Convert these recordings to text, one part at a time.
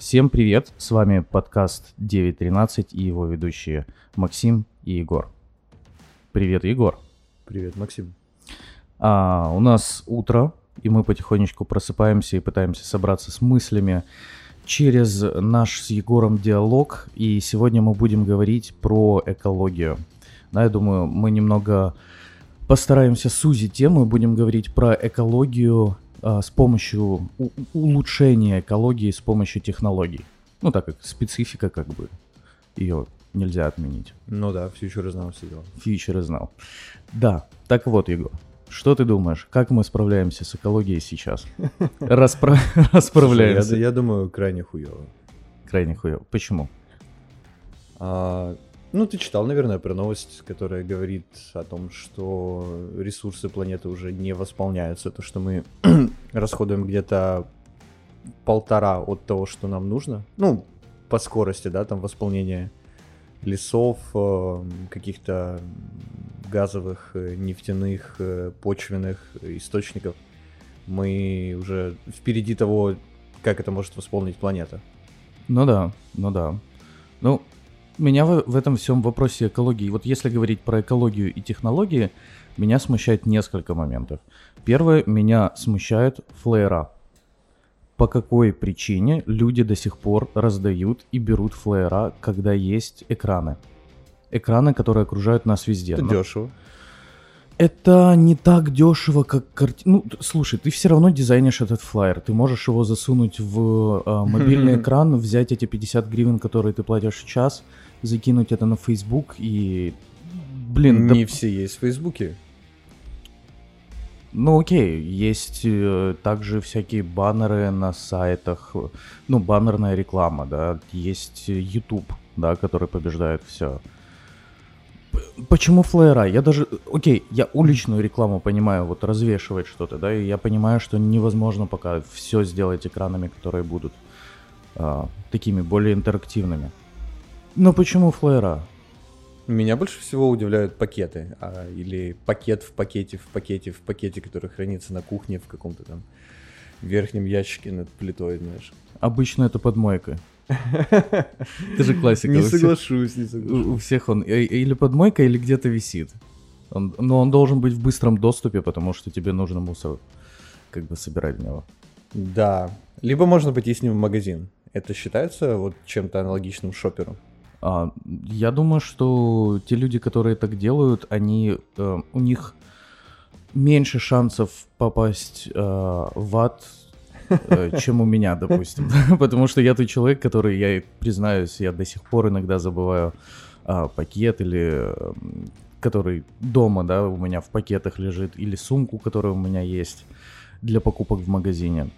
Всем привет, с вами подкаст 9.13 и его ведущие Максим и Егор. Привет, Егор. Привет, Максим. А, у нас утро, и мы потихонечку просыпаемся и пытаемся собраться с мыслями через наш с Егором диалог. И сегодня мы будем говорить про экологию. Да, я думаю, мы немного постараемся сузить тему и будем говорить про экологию с помощью улучшения экологии с помощью технологий. Ну, так как специфика, как бы, ее нельзя отменить. Ну да, Future знал все дела. Фьючеры знал. Да, так вот, Егор, что ты думаешь, как мы справляемся с экологией сейчас? Распра- Расправляемся. я думаю, крайне хуево. Крайне хуёво. Почему? А, ну, ты читал, наверное, про новость, которая говорит о том, что ресурсы планеты уже не восполняются. То, что мы расходуем где-то полтора от того, что нам нужно. Ну, по скорости, да, там восполнения лесов, э, каких-то газовых, э, нефтяных, э, почвенных источников. Мы уже впереди того, как это может восполнить планета. Ну да, ну да. Ну, меня в, в этом всем вопросе экологии, вот если говорить про экологию и технологии, меня смущает несколько моментов. Первое, меня смущает флеера. По какой причине люди до сих пор раздают и берут флеера, когда есть экраны? Экраны, которые окружают нас везде. Это Ну, дешево. Это не так дешево, как картина. Ну, слушай, ты все равно дизайнишь этот флайер. Ты можешь его засунуть в э, мобильный экран, взять эти 50 гривен, которые ты платишь в час, закинуть это на Facebook и... Блин, да- Не все есть в Фейсбуке. ну окей, есть э, также всякие баннеры на сайтах, э, ну, баннерная реклама, да, есть э, YouTube, да, который побеждает все. Почему флеера? Я даже, окей, я уличную рекламу понимаю, вот развешивать что-то, да, и я понимаю, что невозможно пока все сделать экранами, которые будут а, такими более интерактивными. Но почему флеера? Меня больше всего удивляют пакеты. а, или пакет в пакете, в пакете, в пакете, который хранится на кухне в каком-то там верхнем ящике над плитой, знаешь. Обычно это подмойка. Это же классика. Не соглашусь, не У, у соглашусь. всех он э- или под мойкой, или где-то висит. Но он должен быть в быстром доступе, потому что тебе нужно мусор как бы собирать в него. Да. Либо можно пойти с ним в магазин. Это считается вот чем-то аналогичным шоперу? А, я думаю, что те люди, которые так делают, они э, у них меньше шансов попасть э, в ад, э, чем у меня, допустим. Потому что я тот человек, который, я признаюсь, я до сих пор иногда забываю а, пакет или который дома, да, у меня в пакетах лежит, или сумку, которая у меня есть для покупок в магазине.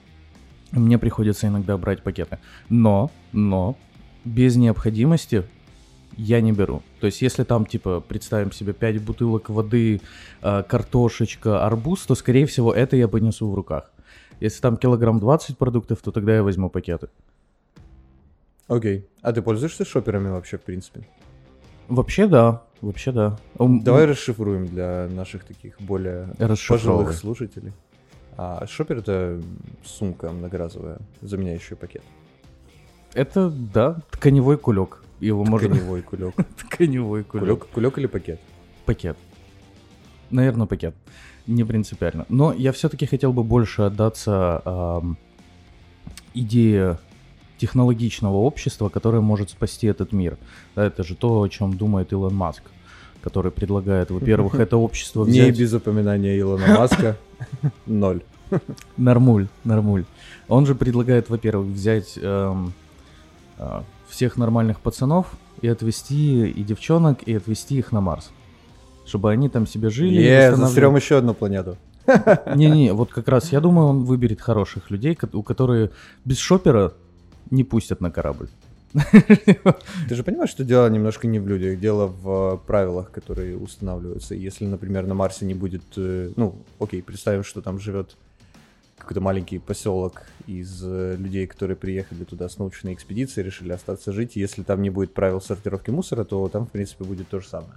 Мне приходится иногда брать пакеты. Но, но, без необходимости я не беру. То есть, если там, типа, представим себе 5 бутылок воды, э, картошечка, арбуз, то, скорее всего, это я понесу в руках. Если там килограмм 20 продуктов, то тогда я возьму пакеты. Окей. А ты пользуешься шоперами вообще, в принципе? Вообще да, вообще да. Давай расшифруем для наших таких более пожилых слушателей. А шопер это сумка многоразовая, заменяющая пакет. Это, да, тканевой кулек. Его можно... Тканевой кулек. Тканевой кулек. Кулек, кулек или пакет? Пакет. Наверное, пакет. Не принципиально. Но я все-таки хотел бы больше отдаться ам, идее технологичного общества, которое может спасти этот мир. Да, это же то, о чем думает Илон Маск, который предлагает, во-первых, это общество Не взять... без упоминания Илона Маска. Ноль. Нормуль, нормуль. Он же предлагает, во-первых, взять эм, всех нормальных пацанов и отвезти и девчонок, и отвезти их на Марс. Чтобы они там себе жили. и Е, восстанавливали- застрем еще одну планету. Не-не, вот как раз я думаю, он выберет хороших людей, у которые без шопера не пустят на корабль. Ты же понимаешь, что дело немножко не в людях, дело в э, правилах, которые устанавливаются. Если, например, на Марсе не будет, э, ну, окей, представим, что там живет какой-то маленький поселок из э, людей, которые приехали туда с научной экспедицией, решили остаться жить. Если там не будет правил сортировки мусора, то там, в принципе, будет то же самое.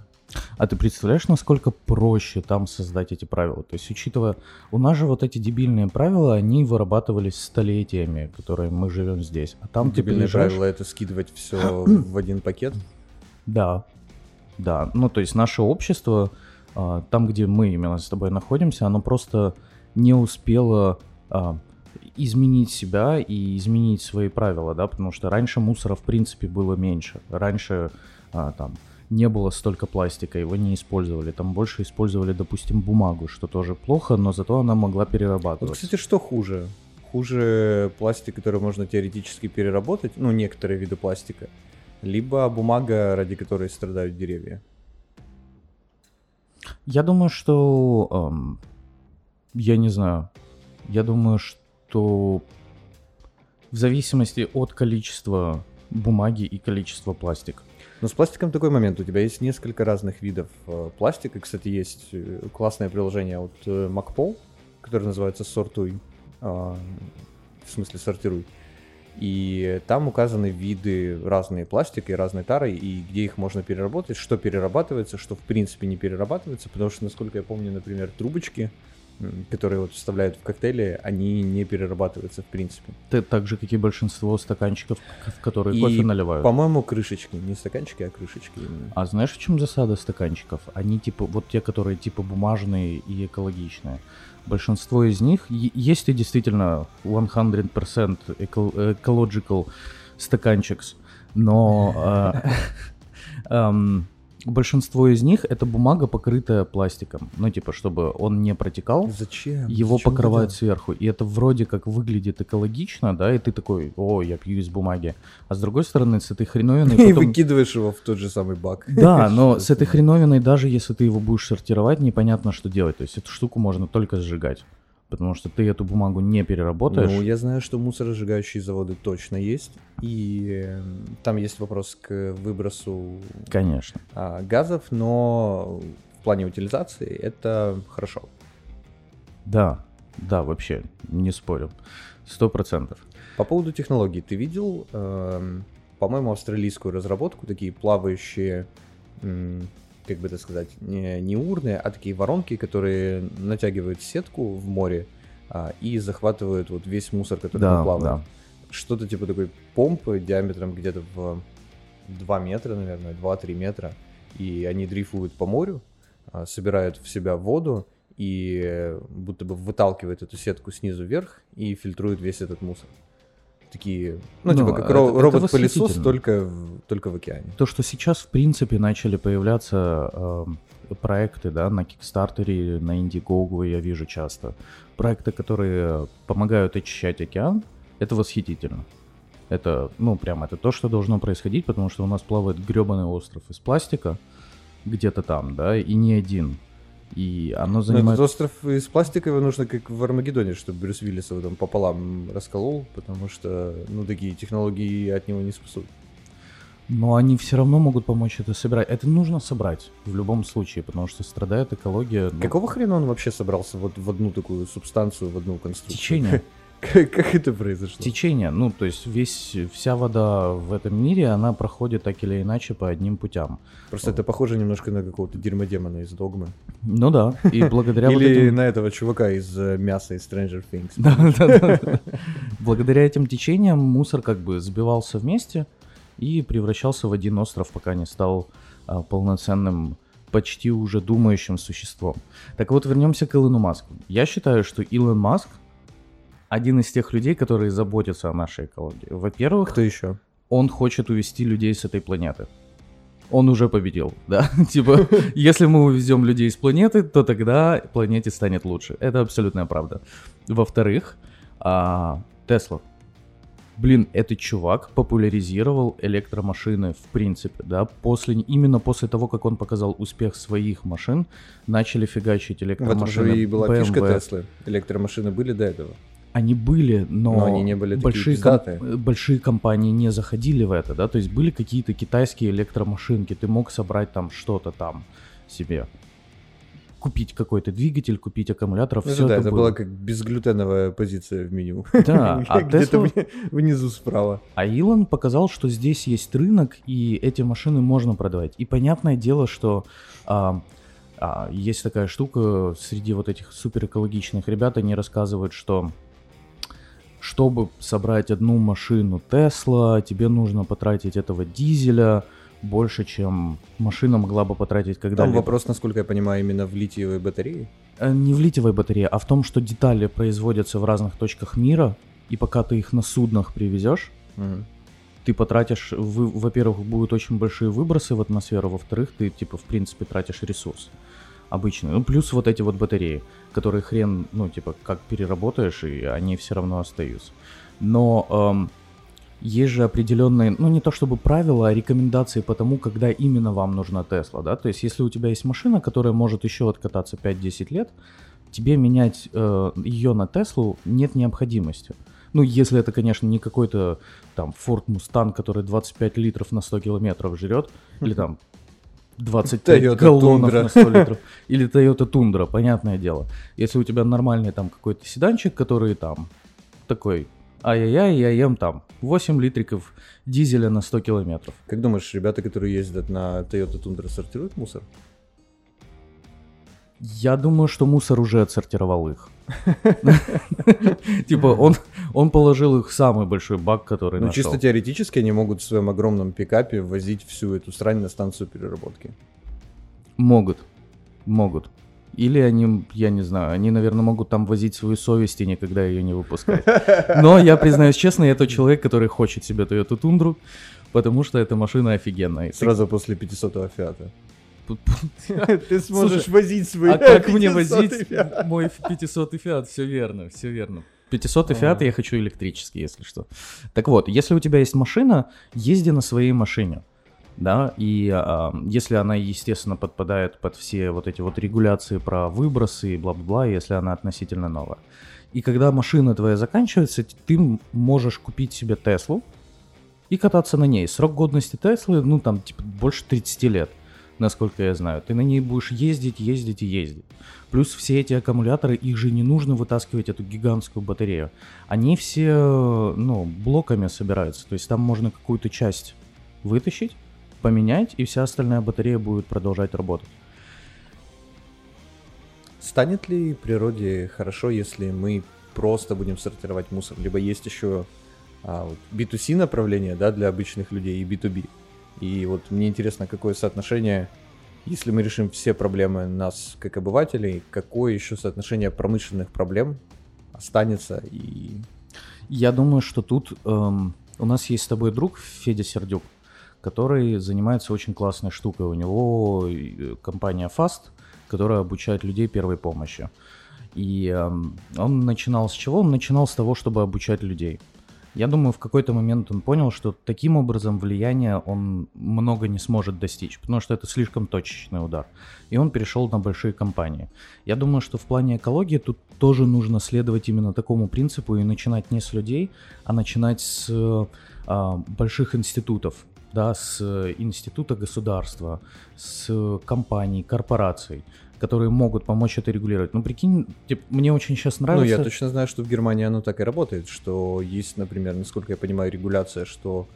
А ты представляешь, насколько проще там создать эти правила? То есть, учитывая, у нас же вот эти дебильные правила, они вырабатывались столетиями, которые мы живем здесь. А там Дебильные ты приезжаешь... правила это скидывать все в один пакет. Да, да. Ну, то есть наше общество, а, там, где мы именно с тобой находимся, оно просто не успело а, изменить себя и изменить свои правила, да, потому что раньше мусора в принципе было меньше. Раньше а, там не было столько пластика, его не использовали. Там больше использовали, допустим, бумагу, что тоже плохо, но зато она могла перерабатываться. Вот, кстати, что хуже? Хуже пластик, который можно теоретически переработать, ну, некоторые виды пластика, либо бумага, ради которой страдают деревья. Я думаю, что... эм, я не знаю. Я думаю, что в зависимости от количества бумаги и количества пластика. Но с пластиком такой момент. У тебя есть несколько разных видов э, пластика. Кстати, есть э, классное приложение от э, MacPol, которое называется Сортуй. А, в смысле, сортируй. И там указаны виды разные пластика и разной тары, и где их можно переработать, что перерабатывается, что в принципе не перерабатывается, потому что, насколько я помню, например, трубочки, которые вот вставляют в коктейли, они не перерабатываются в принципе. Ты так же, как и большинство стаканчиков, в которые И, кофе наливают. По-моему, крышечки, не стаканчики, а крышечки именно. А знаешь, в чем засада стаканчиков? Они типа, вот те, которые типа бумажные и экологичные. Большинство из них, есть и действительно 100% эко- ecological стаканчикс, но э, эм, большинство из них это бумага, покрытая пластиком. Ну, типа, чтобы он не протекал, Зачем? его Зачем покрывают это? сверху. И это вроде как выглядит экологично, да, и ты такой, о, я пью из бумаги. А с другой стороны, с этой хреновиной И потом- выкидываешь его в тот же самый бак. да, но с этой хреновиной, даже если ты его будешь сортировать, непонятно, что делать. То есть эту штуку можно только сжигать. Потому что ты эту бумагу не переработаешь. Ну, я знаю, что мусоросжигающие заводы точно есть. И э, там есть вопрос к выбросу Конечно. а, газов, но в плане утилизации это хорошо. Да, да, вообще, не спорю. Сто процентов. По поводу технологий, ты видел, эм, по-моему, австралийскую разработку, такие плавающие, как бы это сказать, не, не урны, а такие воронки, которые натягивают сетку в море а, и захватывают вот весь мусор, который Да, там плавает. да. Что-то типа такой помпы диаметром где-то в 2 метра, наверное, 2-3 метра. И они дрейфуют по морю, а, собирают в себя воду и э, будто бы выталкивают эту сетку снизу вверх и фильтруют весь этот мусор. Такие, ну, Ну, типа как ро- робот-пылесос, только только в океане. То, что сейчас, в принципе, начали появляться эм, проекты, да, на Кикстартере, на Indiegogo я вижу часто. Проекты, которые помогают очищать океан, это восхитительно. Это, ну, прям, это то, что должно происходить, потому что у нас плавает гребаный остров из пластика, где-то там, да, и не один. И оно Но занимает... этот остров из пластика его нужно как в Армагеддоне, чтобы Брюс Виллис его там пополам расколол, потому что, ну, такие технологии от него не спасут. Но они все равно могут помочь это собирать. Это нужно собрать в любом случае, потому что страдает экология. ну, Какого хрена он вообще собрался вот в одну такую субстанцию, в одну конструкцию? Течение. Как, как это произошло? Течение, ну, то есть весь, вся вода в этом мире, она проходит так или иначе по одним путям. Просто это похоже немножко на какого-то дерьмодемона из Догмы. Ну да, и благодаря вот Или этим... на этого чувака из э, мяса из Stranger Things. Да, да, да. Благодаря этим течениям мусор как бы сбивался вместе и превращался в один остров, пока не стал а, полноценным, почти уже думающим существом. Так вот, вернемся к Илону Маску. Я считаю, что Илон Маск один из тех людей, которые заботятся о нашей экологии. Во-первых, Кто еще? он хочет увести людей с этой планеты. Он уже победил, да? типа, если мы увезем людей с планеты, то тогда планете станет лучше. Это абсолютная правда. Во-вторых, а, Тесла. Блин, этот чувак популяризировал электромашины в принципе, да, после, именно после того, как он показал успех своих машин, начали фигачить электромашины же и была фишка BMW. Теслы. Электромашины были до этого. Они были, но, Но они не были большие, ком- большие компании не заходили в это, да, то есть были какие-то китайские электромашинки, ты мог собрать там что-то там себе. купить какой-то двигатель, купить аккумулятор, Ну, все да, это, это было. была как безглютеновая позиция в меню. Да, а Где-то Tesla- внизу справа. А Илон показал, что здесь есть рынок, и эти машины можно продавать. И понятное дело, что а, а, есть такая штука среди вот этих суперэкологичных ребят, они рассказывают, что чтобы собрать одну машину Тесла, тебе нужно потратить этого дизеля больше, чем машина могла бы потратить Там когда-либо. вопрос, насколько я понимаю, именно в литиевой батарее. Э, Не в литиевой батарее, а в том, что детали производятся в разных точках мира, и пока ты их на суднах привезешь, Мгм. ты потратишь, вы- во-первых, будут очень большие выбросы в атмосферу, во-вторых, ты, типа, в принципе, тратишь ресурс обычный. Ну, плюс вот эти вот батареи, которые хрен, ну, типа, как переработаешь, и они все равно остаются. Но эм, есть же определенные, ну, не то чтобы правила, а рекомендации по тому, когда именно вам нужна Тесла, да? То есть, если у тебя есть машина, которая может еще откататься 5-10 лет, тебе менять э, ее на Теслу нет необходимости. Ну, если это, конечно, не какой-то там Ford Mustang, который 25 литров на 100 километров жрет, или там 25 Toyota галлонов Tundra. на 100 литров, или Toyota Tundra, понятное дело. Если у тебя нормальный там какой-то седанчик, который там такой, ай-яй-яй, я ем там 8 литриков дизеля на 100 километров. Как думаешь, ребята, которые ездят на Toyota Tundra, сортируют мусор? Я думаю, что мусор уже отсортировал их. Типа он, он положил их самый большой бак, который Ну, чисто теоретически они могут в своем огромном пикапе возить всю эту срань на станцию переработки. Могут. Могут. Или они, я не знаю, они, наверное, могут там возить свою совесть и никогда ее не выпускать. Но я признаюсь честно, я тот человек, который хочет себе Toyota Тундру, потому что эта машина офигенная. Сразу после 500-го Фиата. Ты сможешь возить свой А как мне возить мой 500 Фиат? Все верно, все верно. 500 Фиат я хочу электрический, если что. Так вот, если у тебя есть машина, езди на своей машине. Да, и а, если она, естественно, подпадает под все вот эти вот регуляции про выбросы и бла-бла-бла, если она относительно новая. И когда машина твоя заканчивается, ты можешь купить себе Теслу и кататься на ней. Срок годности Теслы, ну там, типа, больше 30 лет, насколько я знаю. Ты на ней будешь ездить, ездить и ездить. Плюс все эти аккумуляторы, их же не нужно вытаскивать эту гигантскую батарею. Они все, ну, блоками собираются. То есть там можно какую-то часть вытащить, поменять, и вся остальная батарея будет продолжать работать. Станет ли природе хорошо, если мы просто будем сортировать мусор? Либо есть еще а, вот B2C направление, да, для обычных людей и B2B. И вот мне интересно, какое соотношение, если мы решим все проблемы нас как обывателей, какое еще соотношение промышленных проблем останется и Я думаю, что тут эм, у нас есть с тобой друг Федя Сердюк, который занимается очень классной штукой. У него э, компания Fast, которая обучает людей первой помощи. И эм, он начинал с чего? Он начинал с того, чтобы обучать людей. Я думаю, в какой-то момент он понял, что таким образом влияния он много не сможет достичь, потому что это слишком точечный удар. И он перешел на большие компании. Я думаю, что в плане экологии тут тоже нужно следовать именно такому принципу и начинать не с людей, а начинать с а, больших институтов, да, с э, института государства, с э, компаний, корпораций, которые могут помочь это регулировать. Ну, прикинь, типа, мне очень сейчас Ну, нравится... я точно знаю, что в Германии оно так и работает, что есть, например, насколько я понимаю, регуляция, что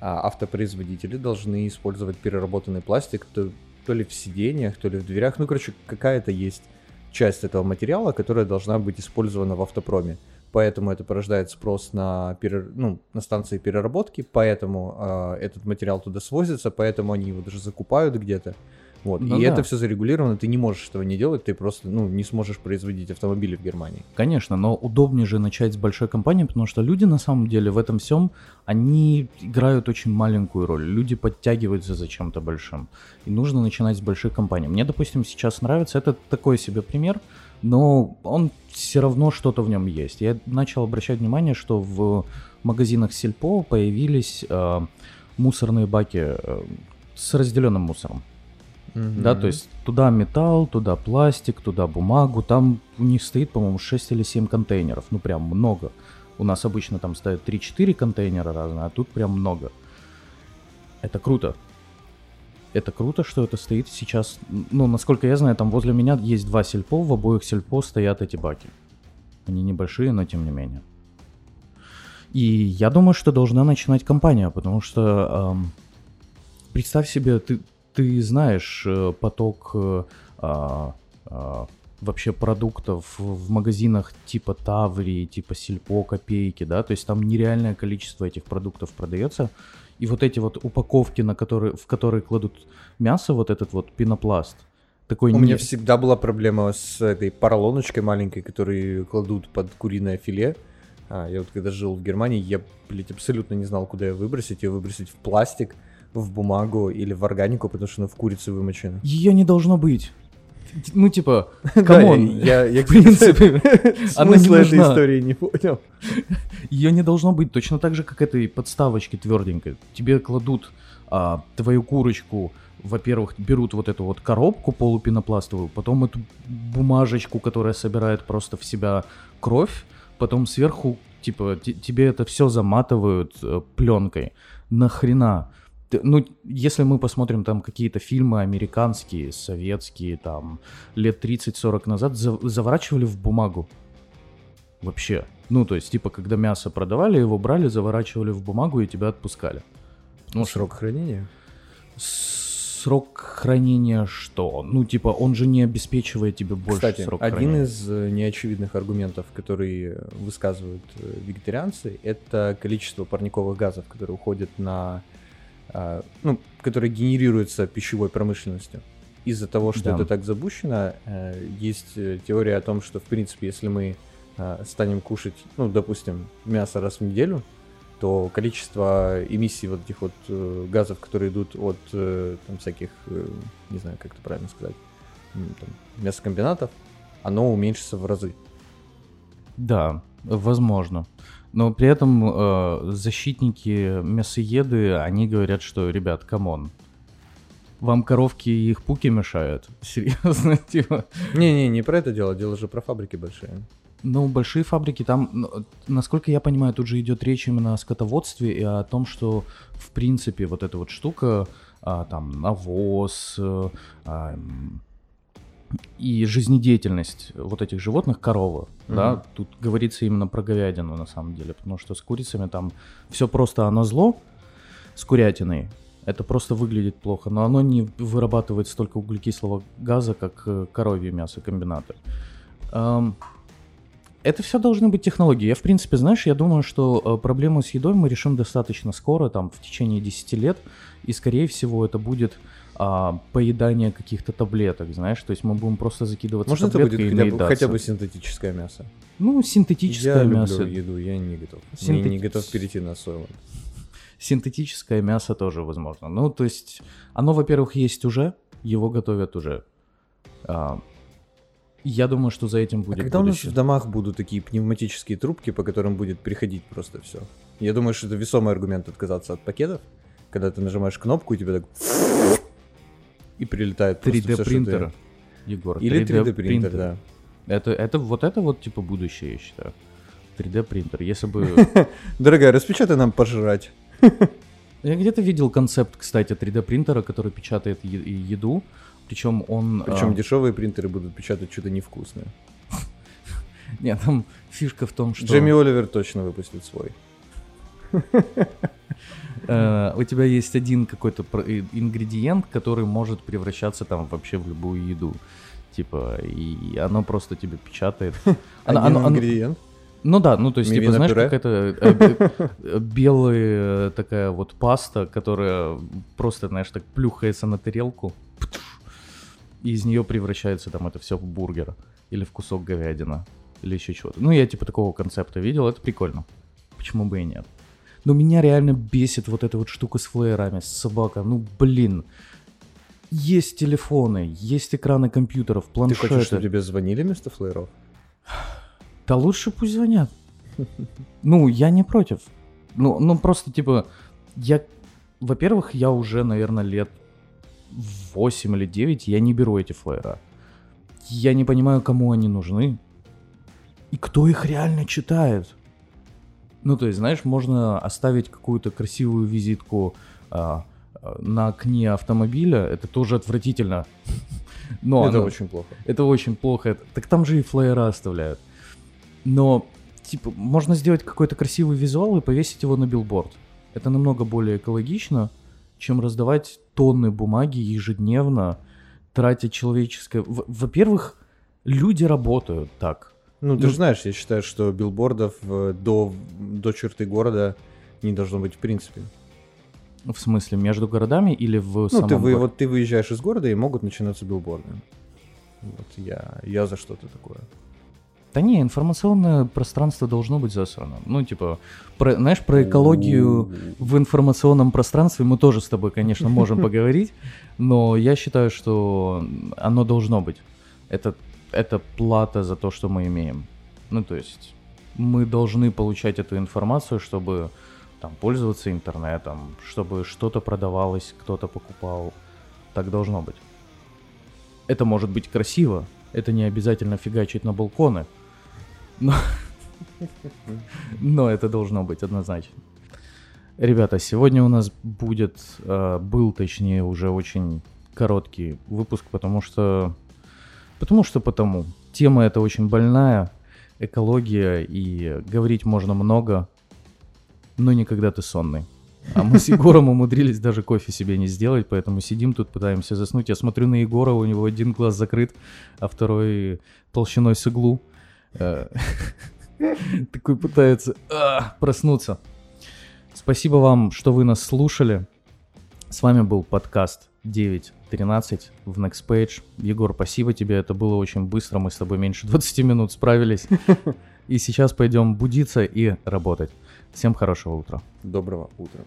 а, автопроизводители должны использовать переработанный пластик то, то ли в сиденьях, то ли в дверях. Ну, короче, какая-то есть часть этого материала, которая должна быть использована в автопроме. Поэтому это порождает спрос на, перер... ну, на станции переработки, поэтому а, этот материал туда свозится, поэтому они его даже закупают где-то. Вот. Ну и да. это все зарегулировано, ты не можешь этого не делать, ты просто ну, не сможешь производить автомобили в Германии. Конечно, но удобнее же начать с большой компании, потому что люди на самом деле в этом всем, они играют очень маленькую роль. Люди подтягиваются за чем-то большим. И нужно начинать с большой компании. Мне, допустим, сейчас нравится, это такой себе пример, но он все равно что-то в нем есть. Я начал обращать внимание, что в магазинах Сельпо появились э, мусорные баки э, с разделенным мусором. Да, то есть туда металл, туда пластик, туда бумагу. Там у них стоит, по-моему, 6 или 7 контейнеров. Ну, прям много. У нас обычно там стоят 3-4 контейнера разные, а тут прям много. Это круто. это круто, что это стоит сейчас. Ну, насколько я знаю, там возле меня есть два сельпо, в обоих сельпо стоят эти баки. Они небольшие, но тем не менее. И я думаю, что должна начинать компания, потому что эм, представь себе, ты, ты знаешь э, поток э, э, э, вообще продуктов в магазинах типа Таври, типа Сельпо, Копейки, да, то есть там нереальное количество этих продуктов продается. И вот эти вот упаковки, на которые, в которые кладут мясо, вот этот вот пенопласт, такой У не- меня всегда была проблема с этой поролоночкой маленькой, которую кладут под куриное филе. А, я вот когда жил в Германии, я, блядь, абсолютно не знал, куда ее выбросить. Ее выбросить в пластик, в бумагу или в органику, потому что она в курицу вымочена. Ее не должно быть. Ну, типа, Да, come on, я, я в принципе, она не этой истории не понял. Ее не должно быть точно так же, как этой подставочки тверденькой. Тебе кладут а, твою курочку, во-первых, берут вот эту вот коробку полупенопластовую, потом эту бумажечку, которая собирает просто в себя кровь, потом сверху, типа, те- тебе это все заматывают э, пленкой. Нахрена? Ну, если мы посмотрим там какие-то фильмы американские, советские, там, лет 30-40 назад, за- заворачивали в бумагу. Вообще. Ну, то есть, типа, когда мясо продавали, его брали, заворачивали в бумагу и тебя отпускали. Ну, срок хранения. Срок хранения что? Ну, типа, он же не обеспечивает тебе больше Кстати, срок один хранения. из э, неочевидных аргументов, которые высказывают э, вегетарианцы, это количество парниковых газов, которые уходят на... а, ну, которые генерируются пищевой промышленностью. Из-за того, что Да. это так запущено, э, есть э, теория о том, что, в принципе, если мы а, станем кушать, ну, допустим, мясо раз в неделю, то количество эмиссий вот этих вот э, газов, которые идут от там всяких, не знаю, как это правильно сказать, там, мясокомбинатов, оно уменьшится в разы. Да, возможно. Но при этом э, защитники мясоеды, они говорят, что, ребят, come on, вам коровки и их пуки мешают? Серьезно, типа? Не-не, не про это дело, дело же про фабрики большие. Ну, большие фабрики, там, ну, насколько я понимаю, тут же идет речь именно о скотоводстве и о том, что, в принципе, вот эта вот штука, а, там, навоз э, а, и жизнедеятельность вот этих животных, корова, да, Мгм. тут говорится именно про говядину, на самом деле, потому что с курицами там все просто оно зло, с курятиной, это просто выглядит плохо, но оно не вырабатывает столько углекислого газа, как э, коровье мясо комбинаты. Ам, это все должны быть технологии. Я, в принципе, знаешь, я думаю, что э, проблему с едой мы решим достаточно скоро, там, в течение 10 лет, и, скорее всего, это будет а, поедание каких-то таблеток, знаешь, то есть мы будем просто закидываться Можно это будет хотя бы, хотя бы синтетическое мясо? Ну, синтетическое я мясо. люблю еду, я не готов. Не, Синтетическое- не готов перейти на соевое. Синтетическое мясо тоже возможно. Ну, то есть, оно, во-первых, есть уже, его готовят уже. А, я думаю, что за этим А будет когда у нас будущее. в домах будут такие пневматические трубки, по которым будет приходить просто все? Я думаю, что это весомый аргумент отказаться от пакетов, когда ты нажимаешь кнопку и тебе так и прилетает просто всё, 3D что ты- принтер, Егор. Или 3D принтер, да. Это, это вот это вот типа будущее, я считаю. 3D принтер. Если бы Дорогая, распечатай нам пожрать. я где-то видел концепт, кстати, 3D принтера, который печатает е- еду, причем он. Причем а, дешевые принтеры будут печатать что-то невкусное. Нет, там фишка в том, что Джейми Оливер точно выпустит свой. Э, у тебя есть один какой-то ингредиент, который может превращаться там вообще в любую еду. Типа, и оно просто тебе печатает. Оно- Один ингредиент. Ну да, ну то есть, типа, знаешь, какая-то э, бе- э, белая такая вот паста, которая просто, знаешь, так плюхается на тарелку, и из нее превращается там это все в бургер или в кусок говядина или еще чего-то. Ну, я типа такого концепта видел, это прикольно. Почему бы и нет? Но меня реально бесит вот эта вот штука с флеерами, с собака. Ну, блин. Есть телефоны, есть экраны компьютеров, Ты планшеты. хочешь, чтобы тебе звонили вместо флееров? Да лучше пусть звонят. Ну, я не против. Ну, ну просто, типа, я... Во-первых, я уже, наверное, лет 8 или 9 я не беру эти флеера. Я не понимаю, кому они нужны. И кто их реально читает. Ну, то есть, знаешь, можно оставить какую-то красивую визитку а, э, на окне автомобиля, это тоже отвратительно. Но это оно- очень плохо. это очень плохо. Так там же и флаера оставляют. Но, типа, можно сделать какой-то красивый визуал и повесить его на билборд. Это намного более экологично, чем раздавать тонны бумаги ежедневно, тратя человеческое... Во-первых, люди работают так. Ну, ты Ну- же знаешь, я считаю, что билбордов э, до, до черты города не должно быть в принципе. В смысле, между городами или в Ну, самом ты, вы, городе? вот ты выезжаешь из города, и могут начинаться билборды. Вот я, я за что-то такое. Да не, информационное пространство должно быть засрано. Ну, типа, про- знаешь, про экологию в информационном пространстве мы тоже с тобой, конечно, можем поговорить, но я считаю, что оно должно быть. Это, это плата за то, что мы имеем. Ну, то есть мы должны получать эту информацию, чтобы там пользоваться интернетом, чтобы что-то продавалось, кто-то покупал. Так должно быть. Это может быть красиво, это не обязательно фигачить на балконы, но, но это должно быть однозначно. Ребята, сегодня у нас будет, э, был точнее уже очень короткий выпуск, потому что, потому что потому. Тема эта очень больная, экология, и говорить можно много, но не когда ты сонный. А мы с Егором умудрились даже кофе себе не сделать, поэтому сидим тут, пытаемся заснуть. Я смотрю на Егора, у него один глаз закрыт, а второй толщиной с иглу. Э, Такой пытается а, проснуться. Спасибо вам, что вы нас слушали. С вами был подкаст 9.13 в Next Page. Егор, спасибо тебе, это было очень быстро, мы с тобой меньше 20 минут справились. И сейчас пойдем будиться и работать. Всем хорошего утра. Доброго утра.